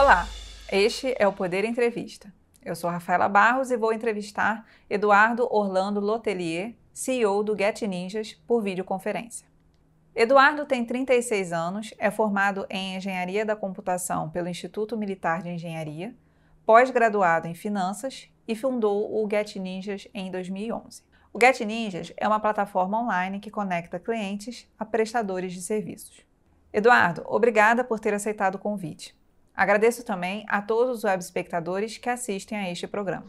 Olá, este é o Poder Entrevista. Eu sou Rafaela Barros e vou entrevistar Eduardo Orlando Lotelier, CEO do Get Ninjas, por videoconferência. Eduardo tem 36 anos, é formado em Engenharia da Computação pelo Instituto Militar de Engenharia, pós-graduado em Finanças e fundou o Get Ninjas em 2011. O Get Ninjas é uma plataforma online que conecta clientes a prestadores de serviços. Eduardo, obrigada por ter aceitado o convite. Agradeço também a todos os web espectadores que assistem a este programa.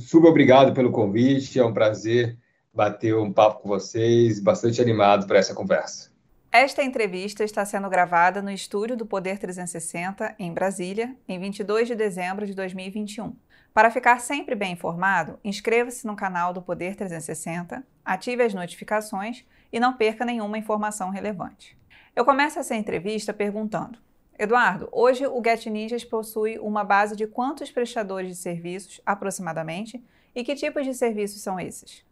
super obrigado pelo convite, é um prazer bater um papo com vocês, bastante animado para essa conversa. Esta entrevista está sendo gravada no estúdio do Poder 360, em Brasília, em 22 de dezembro de 2021. Para ficar sempre bem informado, inscreva-se no canal do Poder 360, ative as notificações e não perca nenhuma informação relevante. Eu começo essa entrevista perguntando: Eduardo, hoje o Get Ninjas possui uma base de quantos prestadores de serviços, aproximadamente, e que tipos de serviços são esses?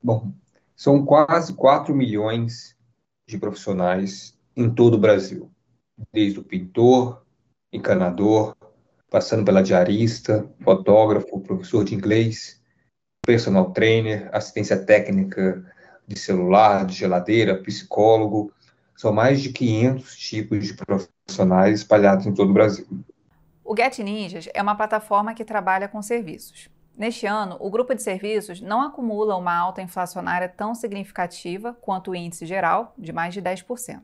Bom, são quase 4 milhões de profissionais em todo o Brasil, desde o pintor, encanador, passando pela diarista, fotógrafo, professor de inglês, personal trainer, assistência técnica de celular, de geladeira, psicólogo. São mais de 500 tipos de profissionais espalhados em todo o Brasil. O Get Ninjas é uma plataforma que trabalha com serviços. Neste ano, o grupo de serviços não acumula uma alta inflacionária tão significativa quanto o índice geral, de mais de 10%.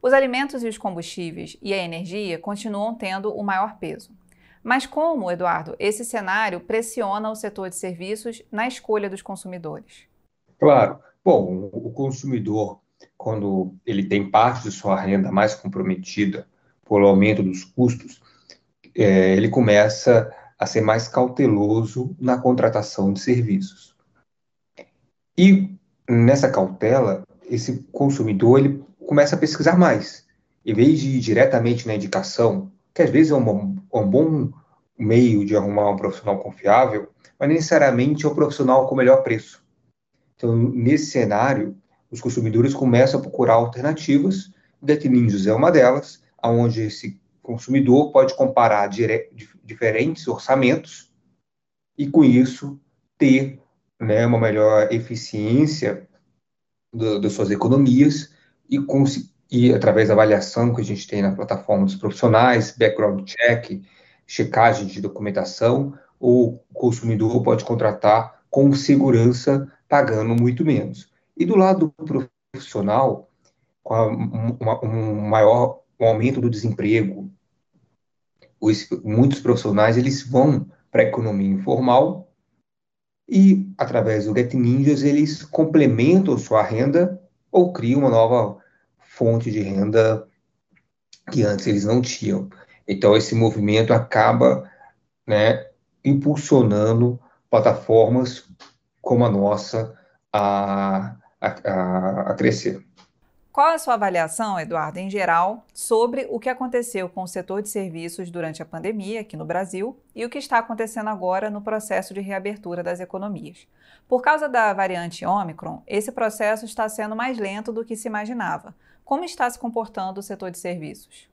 Os alimentos e os combustíveis e a energia continuam tendo o maior peso. Mas como, Eduardo, esse cenário pressiona o setor de serviços na escolha dos consumidores? Claro. Bom, o consumidor quando ele tem parte de sua renda mais comprometida pelo aumento dos custos, é, ele começa a ser mais cauteloso na contratação de serviços. E nessa cautela, esse consumidor ele começa a pesquisar mais. Em vez de ir diretamente na indicação, que às vezes é um, um bom meio de arrumar um profissional confiável, mas necessariamente é o um profissional com melhor preço. Então, nesse cenário, os consumidores começam a procurar alternativas, Get é uma delas, onde esse consumidor pode comparar dire... diferentes orçamentos e, com isso, ter né, uma melhor eficiência das suas economias e, e, através da avaliação que a gente tem na plataforma dos profissionais, background check, checagem de documentação, o consumidor pode contratar com segurança, pagando muito menos. E do lado profissional, com a, uma, um maior um aumento do desemprego, os, muitos profissionais eles vão para a economia informal e, através do Get Ninjas, eles complementam sua renda ou criam uma nova fonte de renda que antes eles não tinham. Então, esse movimento acaba né, impulsionando plataformas como a nossa a, a, a, a crescer. Qual a sua avaliação, Eduardo, em geral, sobre o que aconteceu com o setor de serviços durante a pandemia aqui no Brasil e o que está acontecendo agora no processo de reabertura das economias? Por causa da variante Omicron, esse processo está sendo mais lento do que se imaginava. Como está se comportando o setor de serviços?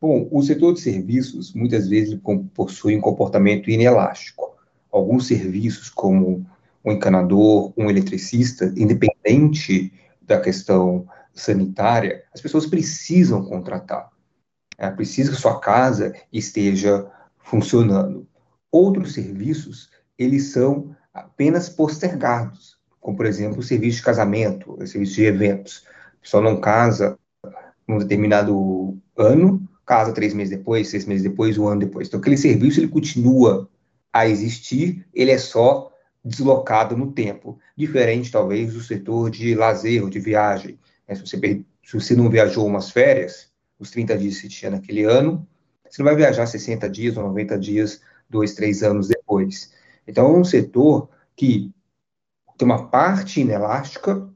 Bom, o setor de serviços muitas vezes possui um comportamento inelástico. Alguns serviços, como um encanador, um eletricista, independente da questão sanitária, as pessoas precisam contratar. É, precisa que sua casa esteja funcionando. Outros serviços, eles são apenas postergados, como, por exemplo, o serviço de casamento, o serviço de eventos. A pessoa não casa num determinado ano, casa três meses depois, seis meses depois, um ano depois. Então, aquele serviço, ele continua a existir, ele é só deslocado no tempo, diferente talvez do setor de lazer ou de viagem. Né? Se, você, se você não viajou umas férias, os 30 dias que tinha naquele ano, você não vai viajar 60 dias ou 90 dias, dois, três anos depois. Então, é um setor que tem uma parte inelástica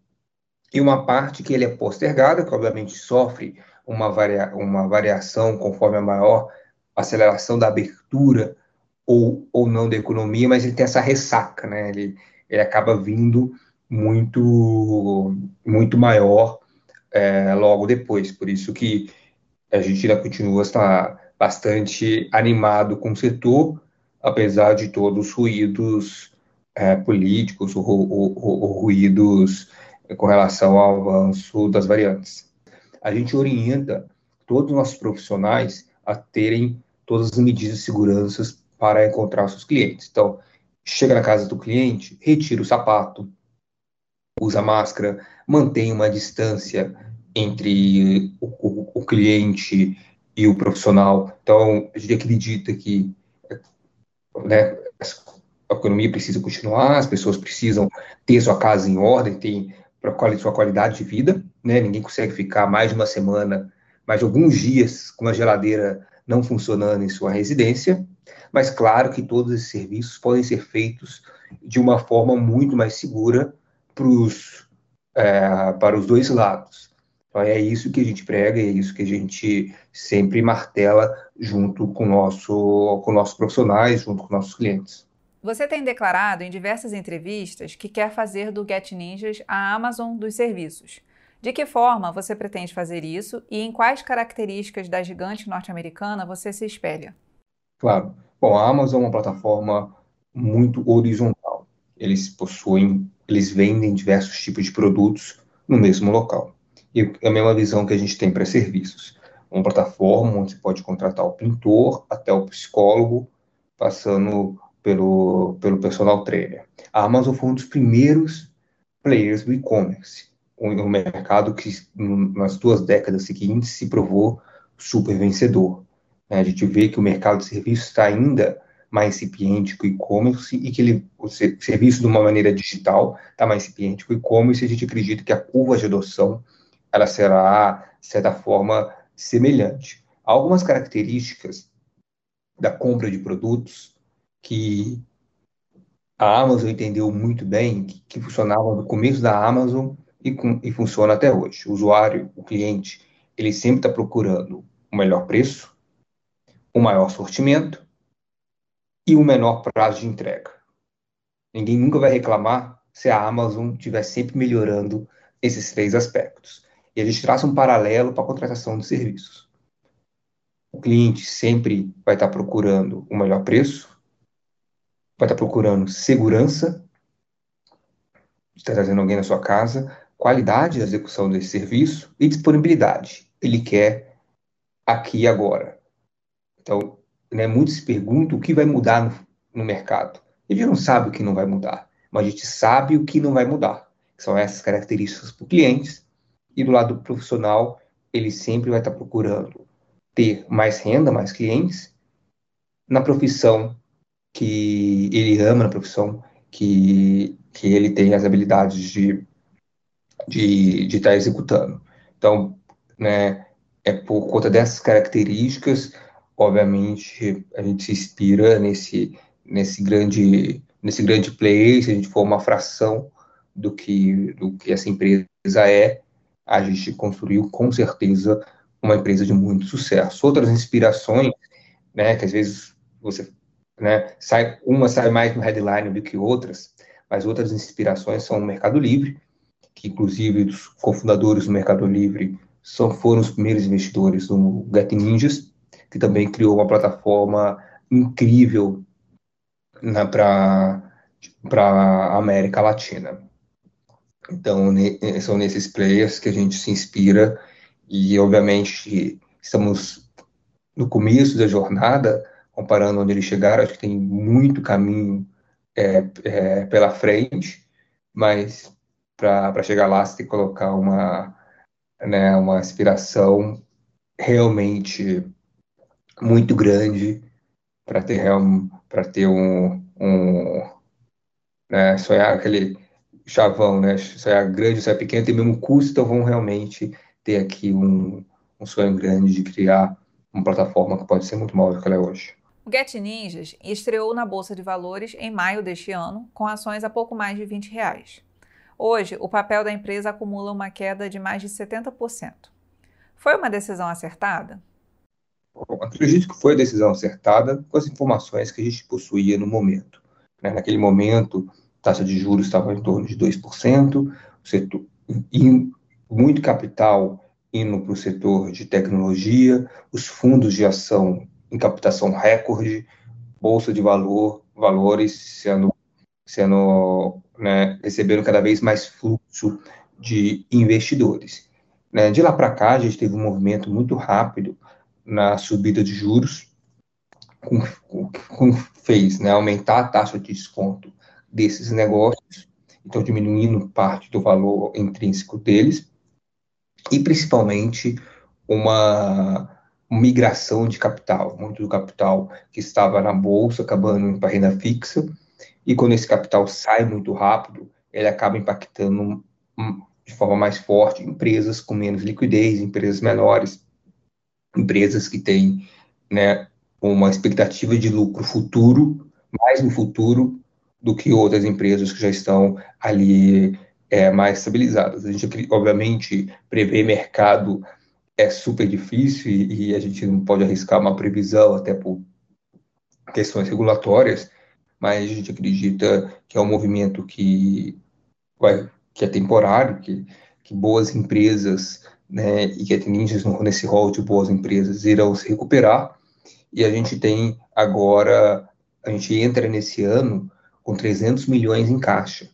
e uma parte que ele é postergada, que obviamente sofre uma, varia, uma variação conforme a maior aceleração da abertura ou, ou não da economia, mas ele tem essa ressaca, né? Ele, ele acaba vindo muito, muito maior é, logo depois. Por isso que a gente ainda continua essa, bastante animado com o setor, apesar de todos os ruídos é, políticos ou, ou, ou, ruídos com relação ao avanço das variantes. A gente orienta todos os nossos profissionais a terem todas as medidas de segurança para encontrar seus clientes. Então, chega na casa do cliente, retira o sapato, usa máscara, mantém uma distância entre o, o, o cliente e o profissional. Então, a gente acredita que né, a economia precisa continuar, as pessoas precisam ter sua casa em ordem, ter sua qualidade de vida, né? Ninguém consegue ficar mais de uma semana, mais de alguns dias com a geladeira não funcionando em sua residência, mas claro que todos esses serviços podem ser feitos de uma forma muito mais segura pros, é, para os dois lados. Então, é isso que a gente prega, é isso que a gente sempre martela junto com, nosso, com nossos profissionais, junto com nossos clientes. Você tem declarado em diversas entrevistas que quer fazer do Get Ninjas a Amazon dos serviços. De que forma você pretende fazer isso e em quais características da gigante norte-americana você se espelha? Claro. Bom, a Amazon é uma plataforma muito horizontal. Eles possuem, eles vendem diversos tipos de produtos no mesmo local. E é a mesma visão que a gente tem para serviços. Uma plataforma onde você pode contratar o pintor até o psicólogo, passando pelo, pelo personal trainer. A Amazon foi um dos primeiros players do e-commerce, um, mercado que nas duas décadas seguintes se provou super vencedor. Né? A gente vê que o mercado de serviços está ainda mais incipiente que o e-commerce e que ele, o serviço de uma maneira digital está mais incipiente que o e-commerce a gente acredita que a curva de adoção ela será, de certa forma, semelhante. Há algumas características da compra de produtos que a Amazon entendeu muito bem, que, que funcionavam no começo da Amazon e, com, e funciona até hoje. O usuário, o cliente, ele sempre está procurando o melhor preço, o maior sortimento e o menor prazo de entrega. Ninguém nunca vai reclamar se a Amazon estiver sempre melhorando esses três aspectos. E a gente traça um paralelo para a contratação de serviços. O cliente sempre vai estar procurando o melhor preço, vai estar procurando segurança, está trazendo alguém na sua casa, qualidade da execução desse serviço e disponibilidade. Ele quer aqui e agora. Então, né, muitos se perguntam o que vai mudar no, no mercado. A gente não sabe o que não vai mudar, mas a gente sabe o que não vai mudar. São essas características para clientes e do lado profissional, ele sempre vai estar procurando ter mais renda, mais clientes, na profissão que ele ama, na profissão que, que ele tem as habilidades de, de, de estar executando. Então, né, é por conta dessas características, obviamente, a gente se inspira nesse, nesse grande nesse grande player, se a gente for uma fração do que, do que essa empresa é, a gente construiu com certeza uma empresa de muito sucesso. Outras inspirações, né, que às vezes você, né, sai, uma sai mais no headline do que outras, mas outras inspirações são o Mercado Livre, que inclusive os cofundadores do Mercado Livre são, foram os primeiros investidores no Get Ninjas, que também criou uma plataforma incrível para a América Latina. Então, são nesses players que a gente se inspira e, obviamente, estamos no começo da jornada, comparando onde eles chegaram, acho que tem muito caminho é, é, pela frente, mas para chegar lá você tem que colocar uma, né, uma aspiração realmente muito grande para ter, para ter um, um né, sonhar aquele chavão, né? Se é grande, se é pequeno, tem mesmo custo, então vão realmente ter aqui um, um sonho grande de criar uma plataforma que pode ser muito maior do que ela é hoje. O Get Ninjas estreou na Bolsa de Valores em maio deste ano, com ações a pouco mais de 20 reais. Hoje, o papel da empresa acumula uma queda de mais de 70%. Foi uma decisão acertada? Bom, acredito que foi a decisão acertada com as informações que a gente possuía no momento. Né? Naquele momento, taxa de juros estava em torno de 2%, o setor, muito capital indo para o setor de tecnologia, os fundos de ação em captação recorde, bolsa de valor, valores sendo, sendo né, recebendo cada vez mais fluxo de investidores. Né? De lá para cá, a gente teve um movimento muito rápido na subida de juros, com, com, fez né, aumentar a taxa de desconto desses negócios, então diminuindo parte do valor intrínseco deles, e principalmente uma migração de capital, muito do capital que estava na bolsa acabando indo para renda fixa, e quando esse capital sai muito rápido, ele acaba impactando de forma mais forte empresas com menos liquidez, empresas menores, empresas que têm né, uma expectativa de lucro futuro, mais no futuro do que outras empresas que já estão ali é, mais estabilizadas. A gente, obviamente, prever mercado é super difícil e, e, a gente não pode arriscar uma previsão até por questões regulatórias, mas a gente acredita que é um movimento que vai, que é temporário, que, que boas empresas né, e que Ninjas nesse rol de boas empresas irão se recuperar e a gente tem agora, a gente entra nesse ano com 300 milhões em caixa.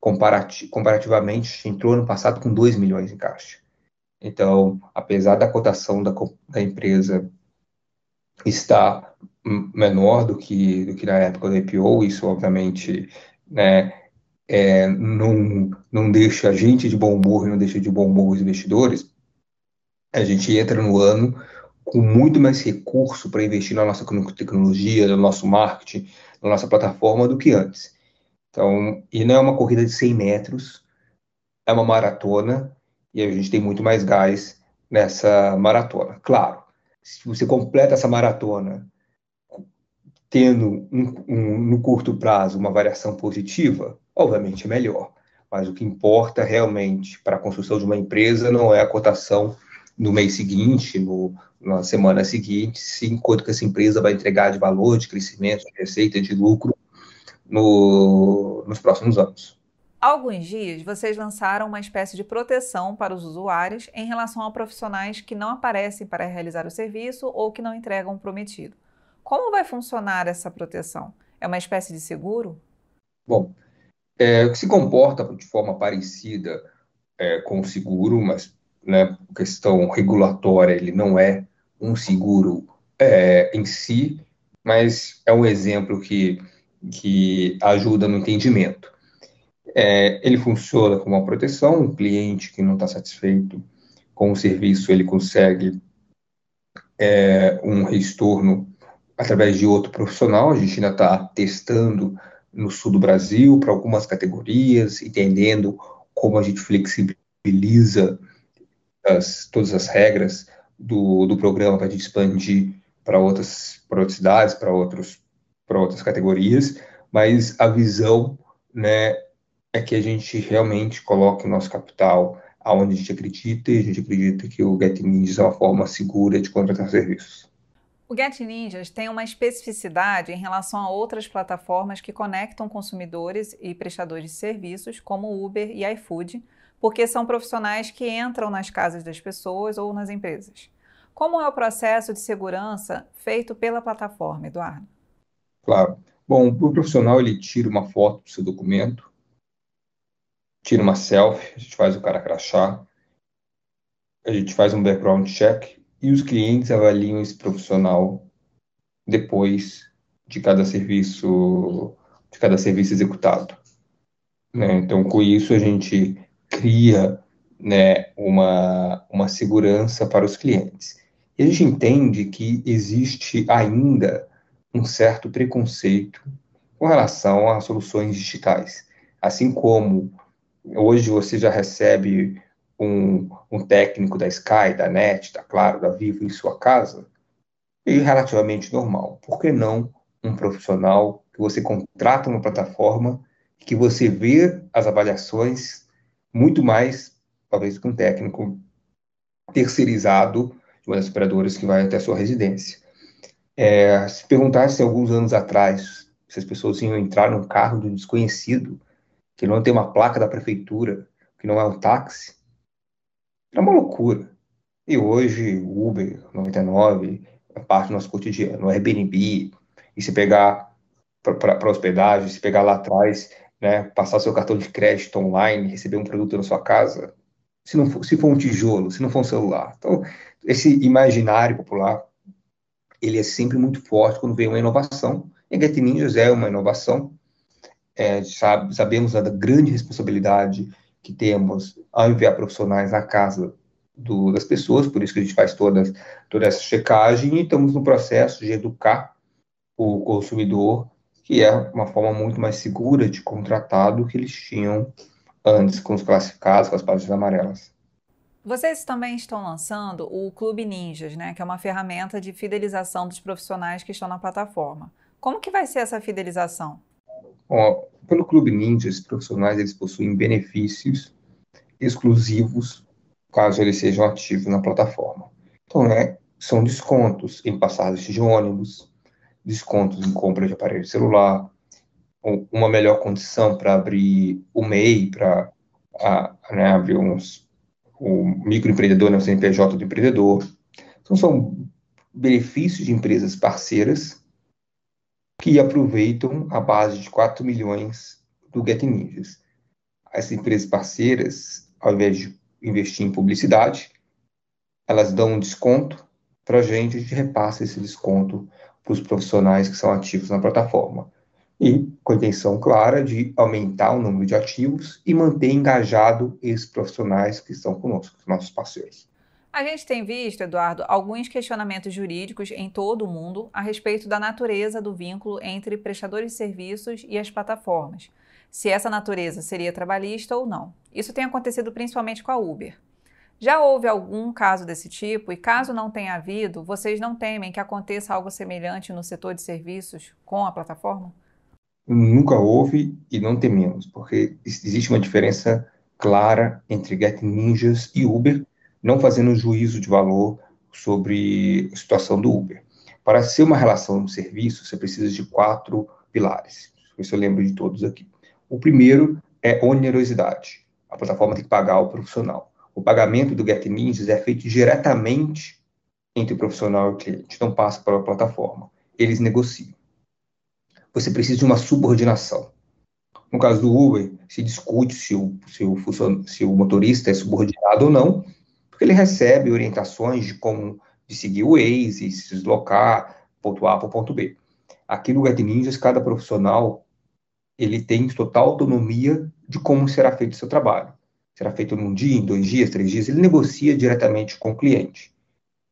Comparati comparativamente, a gente entrou no passado com 2 milhões em caixa. Então, apesar da cotação da, da empresa estar menor do que, do que na época do IPO, isso obviamente né, é, não, não deixa a gente de bom humor, não deixa de bom humor os investidores, a gente entra no ano com muito mais recurso para investir na nossa tecnologia, no nosso marketing, na nossa plataforma do que antes. Então, e não é uma corrida de 100 metros, é uma maratona e a gente tem muito mais gás nessa maratona. Claro, se você completa essa maratona tendo um, um, no curto prazo uma variação positiva, obviamente é melhor. Mas o que importa realmente para a construção de uma empresa não é a cotação no mês seguinte, no, na semana seguinte, sim, quanto que essa empresa vai entregar de valor, de crescimento, de receita, de lucro no, nos próximos anos. Alguns dias, vocês lançaram uma espécie de proteção para os usuários em relação a profissionais que não aparecem para realizar o serviço ou que não entregam o prometido. Como vai funcionar essa proteção? É uma espécie de seguro? Bom, é, se comporta de forma parecida é, com o seguro, mas né, questão regulatória, ele não é um seguro é, em si, mas é um exemplo que, que ajuda no entendimento. É, ele funciona como uma proteção, um cliente que não está satisfeito com o serviço, ele consegue é, um retorno através de outro profissional, a gente ainda está testando no sul do Brasil para algumas categorias, entendendo como a gente flexibiliza as, todas as regras do, do programa para a gente expandir para outras, outras cidades, para outras categorias, mas a visão, né, é que a gente realmente coloque o nosso capital aonde a gente acredita e a gente acredita que o Get Ninjas é uma forma segura de contratar serviços. O Get Ninjas tem uma especificidade em relação a outras plataformas que conectam consumidores e prestadores de serviços, como Uber e iFood, porque são profissionais que entram nas casas das pessoas ou nas empresas. Como é o processo de segurança feito pela plataforma, Eduardo? Claro. Bom, o profissional ele tira uma foto do seu documento, tira uma selfie, a gente faz o cara crachar, a gente faz um background check e os clientes avaliam esse profissional depois de cada serviço de cada serviço executado. Né? Então, com isso a gente cria né, uma, uma segurança para os clientes. E a gente entende que existe ainda um certo preconceito com relação às soluções digitais. Assim como hoje você já recebe um, um técnico da Sky, da NET, da Claro, da Vivo em sua casa, é relativamente normal. Por que não um profissional que você contrata uma plataforma que você vê as avaliações muito mais, talvez, que um técnico terceirizado de uma das operadoras que vai até a sua residência. É, se perguntasse alguns anos atrás se as pessoas iam entrar num carro do desconhecido, que não tem uma placa da prefeitura, que não é um táxi, era uma loucura. E hoje, Uber 99, parte do nosso cotidiano. Airbnb, e se pegar para hospedagem, se pegar lá atrás, né, passar seu cartão de crédito online, receber um produto na sua casa, se não for, se for um tijolo, se não for um celular. Então, esse imaginário popular, ele é sempre muito forte quando vem uma inovação. E Get Ninjas é uma inovação. É, sabe, sabemos da grande responsabilidade que temos ao enviar profissionais na casa do, das pessoas, por isso que a gente faz todas, toda essa checagem e estamos no processo de educar o consumidor, que é uma forma muito mais segura de contratar do que eles tinham antes com os classificados, com as páginas amarelas. Vocês também estão lançando o Clube Ninjas, né, que é uma ferramenta de fidelização dos profissionais que estão na plataforma. Como que vai ser essa fidelização? Bom, pelo Clube Ninjas, os profissionais eles possuem benefícios exclusivos caso eles sejam ativos na plataforma. Então, né, são descontos em passagens de ônibus, descontos em compra de aparelho celular, uma melhor condição para abrir o MEI, para né, abrir uns, o microempreendedor, né, o CNPJ do empreendedor. Então, são benefícios de empresas parceiras que aproveitam a base de 4 milhões do Get Ninjas. As empresas parceiras, ao invés de investir em publicidade, elas dão um desconto para a gente, a gente repassa esse desconto para os profissionais que são ativos na plataforma. E com a intenção clara de aumentar o número de ativos e manter engajado esses profissionais que estão conosco, os nossos parceiros. A gente tem visto, Eduardo, alguns questionamentos jurídicos em todo o mundo a respeito da natureza do vínculo entre prestadores de serviços e as plataformas se essa natureza seria trabalhista ou não. Isso tem acontecido principalmente com a Uber. Já houve algum caso desse tipo e caso não tenha havido, vocês não temem que aconteça algo semelhante no setor de serviços com a plataforma? Nunca houve e não tememos, porque existe uma diferença clara entre Get Ninjas e Uber, não fazendo juízo de valor sobre a situação do Uber. Para ser uma relação de serviço, você precisa de quatro pilares. Isso eu lembro de todos aqui. O primeiro é onerosidade. A plataforma tem que pagar o profissional. O pagamento do Get Ninjas é feito diretamente entre o profissional e o cliente, não passa pela plataforma. Eles negociam. Você precisa de uma subordinação. No caso do Uber, se discute se o, se o, se o motorista é subordinado ou não, ele recebe orientações de como de seguir o Waze, se deslocar, ponto A para o ponto B. Aqui no Get Ninjas, cada profissional ele tem total autonomia de como será feito o seu trabalho. Será feito num dia, em dois dias, três dias, ele negocia diretamente com o cliente.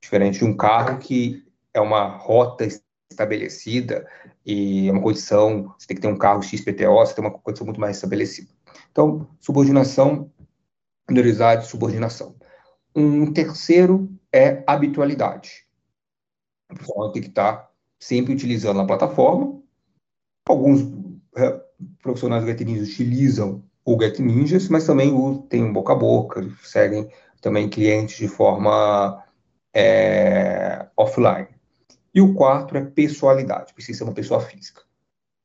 Diferente de um carro que é uma rota estabelecida e é uma condição, você tem que ter um carro XPTO, você tem uma condição muito mais estabelecida. Então, subordinação, minoridade, subordinação. Um terceiro é habitualidade. A pessoa tem que estar sempre utilizando a plataforma. Alguns é, profissionais do Get utilizam o Get Ninjas, mas também tem um boca a boca, seguem também clientes de forma é, offline. E o quarto é pessoalidade, precisa ser uma pessoa física.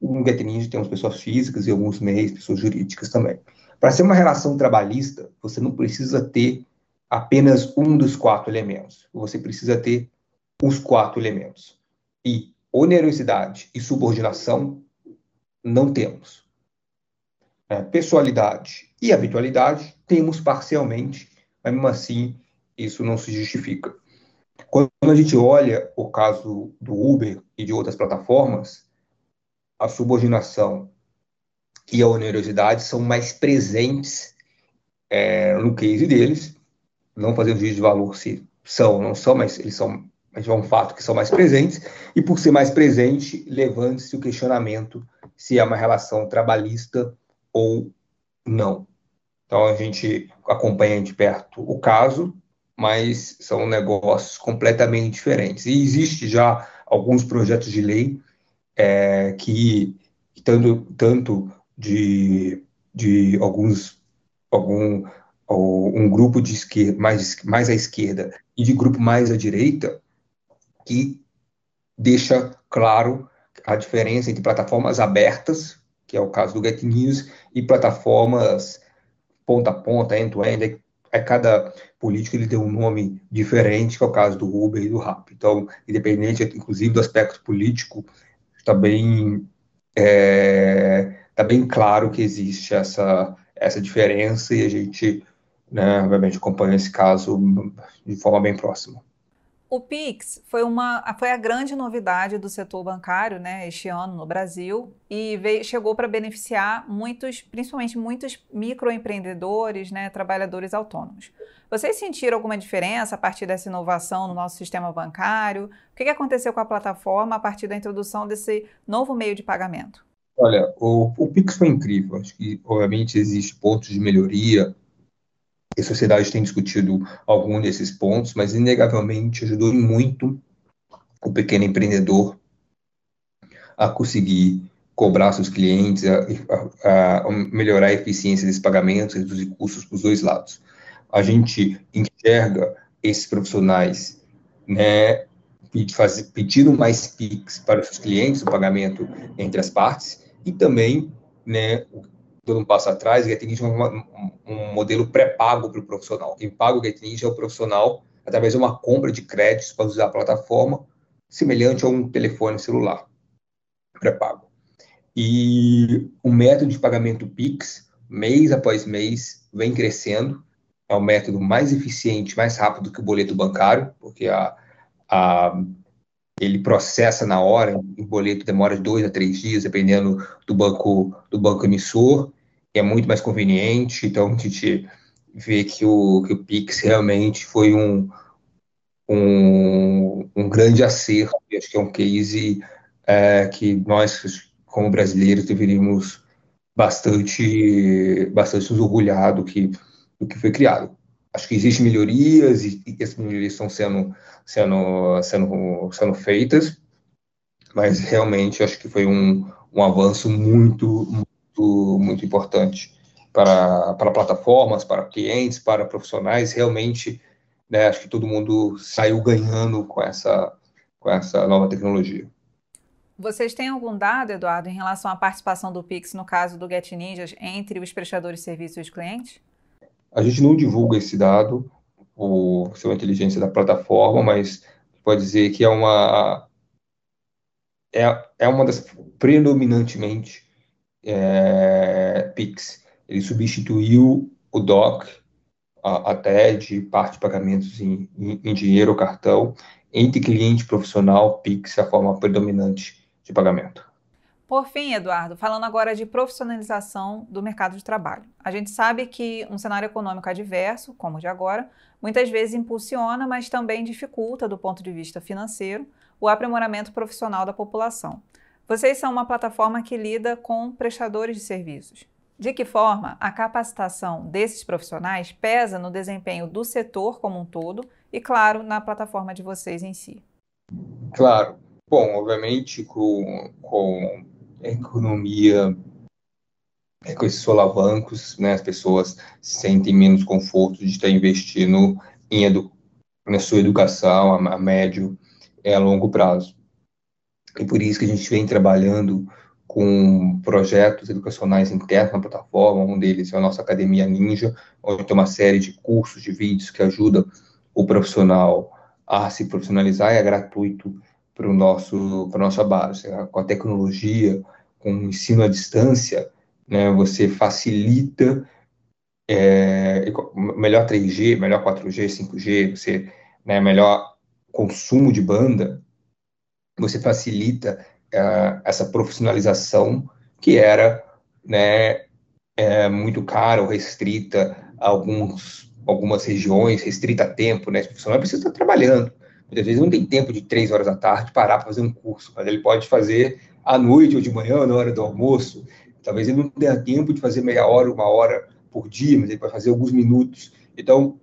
O Get Ninja tem umas pessoas físicas e alguns meios, pessoas jurídicas também. Para ser uma relação trabalhista, você não precisa ter apenas um dos quatro elementos. Você precisa ter os quatro elementos. E onerosidade e subordinação não temos. É, pessoalidade e habitualidade temos parcialmente, mas mesmo assim isso não se justifica. Quando a gente olha o caso do Uber e de outras plataformas, a subordinação e a onerosidade são mais presentes é, no case deles, não fazendo juízo de valor se são ou não são, mas eles são, mas é um fato que são mais presentes, e por ser mais presente, levanta-se o questionamento se é uma relação trabalhista ou não. Então a gente acompanha de perto o caso, mas são negócios completamente diferentes. E existe já alguns projetos de lei é, que tanto, tanto de, de alguns algum um grupo de esquerda mais mais à esquerda e de grupo mais à direita que deixa claro a diferença entre plataformas abertas, que é o caso do Get News, e plataformas ponta a ponta, end-to-end, é cada político ele tem um nome diferente, que é o caso do Uber e do Rap. Então, independente, inclusive, do aspecto político, está bem, é, tá bem claro que existe essa, essa diferença e a gente, né, obviamente, acompanha esse caso de forma bem próxima. O Pix foi, uma, foi a grande novidade do setor bancário né, este ano no Brasil e veio, chegou para beneficiar muitos, principalmente muitos microempreendedores, né, trabalhadores autônomos. Vocês sentiram alguma diferença a partir dessa inovação no nosso sistema bancário? O que aconteceu com a plataforma a partir da introdução desse novo meio de pagamento? Olha, o, o Pix foi incrível. Acho que, obviamente, existem pontos de melhoria a sociedade tem discutido algum desses pontos, mas inegavelmente ajudou muito o pequeno empreendedor a conseguir cobrar seus clientes, a, a, a melhorar a eficiência desses pagamentos, reduzir custos para os dois lados. A gente enxerga esses profissionais né, pedindo mais PIX para os clientes, o pagamento entre as partes, e também né, dando um passo atrás, o Ninja é um, um modelo pré-pago para o profissional. Quem paga o Get é o profissional através de uma compra de créditos para usar a plataforma, semelhante a um telefone celular pré-pago. E o método de pagamento Pix, mês após mês, vem crescendo. É o método mais eficiente, mais rápido que o boleto bancário, porque a, a ele processa na hora, o boleto demora de dois a três dias, dependendo do banco do banco emissor, é muito mais conveniente. Então, a gente vê que o, que o Pix realmente foi um, um, um grande acerto. Acho que é um case é, que nós, como brasileiros, deveríamos bastante, bastante nos orgulhar do que, do que foi criado. Acho que existem melhorias e, e essas melhorias estão sendo, sendo, sendo, sendo feitas, mas realmente acho que foi um, um avanço muito, importante para, para plataformas, para clientes, para profissionais. Realmente, né, acho que todo mundo saiu ganhando com essa, com essa nova tecnologia. Vocês têm algum dado, Eduardo, em relação à participação do Pix no caso do Get Ninjas entre os prestadores de serviços e os clientes? A gente não divulga esse dado por ser uma inteligência da plataforma, mas pode dizer que é uma é, é uma das predominantemente é, Pix. Ele substituiu o DOC, até de parte de pagamentos em, em, em dinheiro ou cartão, entre cliente profissional, Pix é a forma predominante de pagamento. Por fim, Eduardo, falando agora de profissionalização do mercado de trabalho. A gente sabe que um cenário econômico adverso, como o de agora, muitas vezes impulsiona, mas também dificulta, do ponto de vista financeiro, o aprimoramento profissional da população. Vocês são uma plataforma que lida com prestadores de serviços. De que forma a capacitação desses profissionais pesa no desempenho do setor como um todo e, claro, na plataforma de vocês em si? Claro. Bom, obviamente, com, com a economia, é, com esses solavancos, né, as pessoas sentem menos conforto de estar investindo em edu na sua educação a, a médio e a longo prazo. E por isso que a gente vem trabalhando com projetos educacionais internos na plataforma, um deles é a nossa Academia Ninja, onde tem uma série de cursos, de vídeos que ajudam o profissional a se profissionalizar e é gratuito para o nosso para nossa base. Com a tecnologia, com o ensino à distância, né, você facilita é, melhor 3G, melhor 4G, 5G, você né, melhor consumo de banda, você facilita uh, essa profissionalização que era né, é, muito cara ou restrita a alguns, algumas regiões, restrita a tempo, né? O profissional precisa estar trabalhando. Muitas vezes não tem tempo de três horas da tarde parar para fazer um curso, mas ele pode fazer à noite ou de manhã, na hora do almoço. Talvez ele não tenha tempo de fazer meia hora, uma hora por dia, mas ele pode fazer alguns minutos. Então,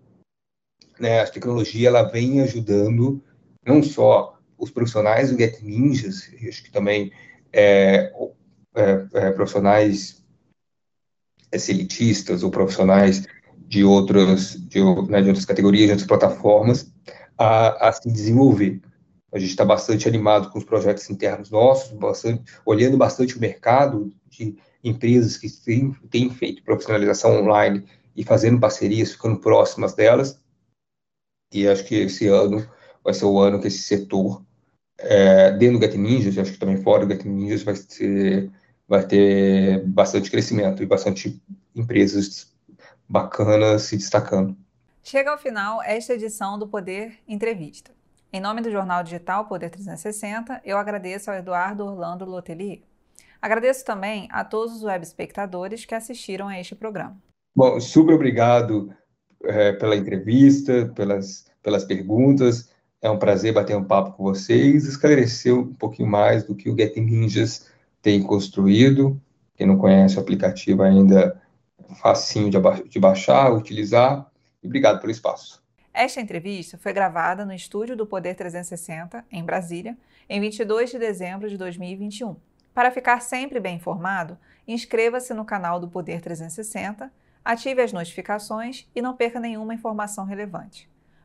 né, a tecnologia ela vem ajudando não só os profissionais do Get Ninjas, acho que também é, é, é, profissionais elitistas ou profissionais de outras, de, né, de outras categorias, de outras plataformas, a, a se desenvolver. A gente está bastante animado com os projetos internos nossos, bastante, olhando bastante o mercado de empresas que têm, têm feito profissionalização online e fazendo parcerias, ficando próximas delas. E acho que esse ano vai ser o ano que esse setor, é, dentro do Get Ninjas, acho que também fora do Get Ninjas, vai, ser, vai ter bastante crescimento e bastante empresas bacanas se destacando. Chega ao final esta edição do Poder Entrevista. Em nome do jornal digital Poder 360, eu agradeço ao Eduardo Orlando Lotelier. Agradeço também a todos os web espectadores que assistiram a este programa. Bom, super obrigado é, pela entrevista, pelas, pelas perguntas. É um prazer bater um papo com vocês, esclarecer um pouquinho mais do que o Get Ninjas tem construído. Quem não conhece o aplicativo ainda, é facinho de, de baixar, utilizar. E obrigado pelo espaço. Esta entrevista foi gravada no estúdio do Poder 360, em Brasília, em 22 de dezembro de 2021. Para ficar sempre bem informado, inscreva-se no canal do Poder 360, ative as notificações e não perca nenhuma informação relevante.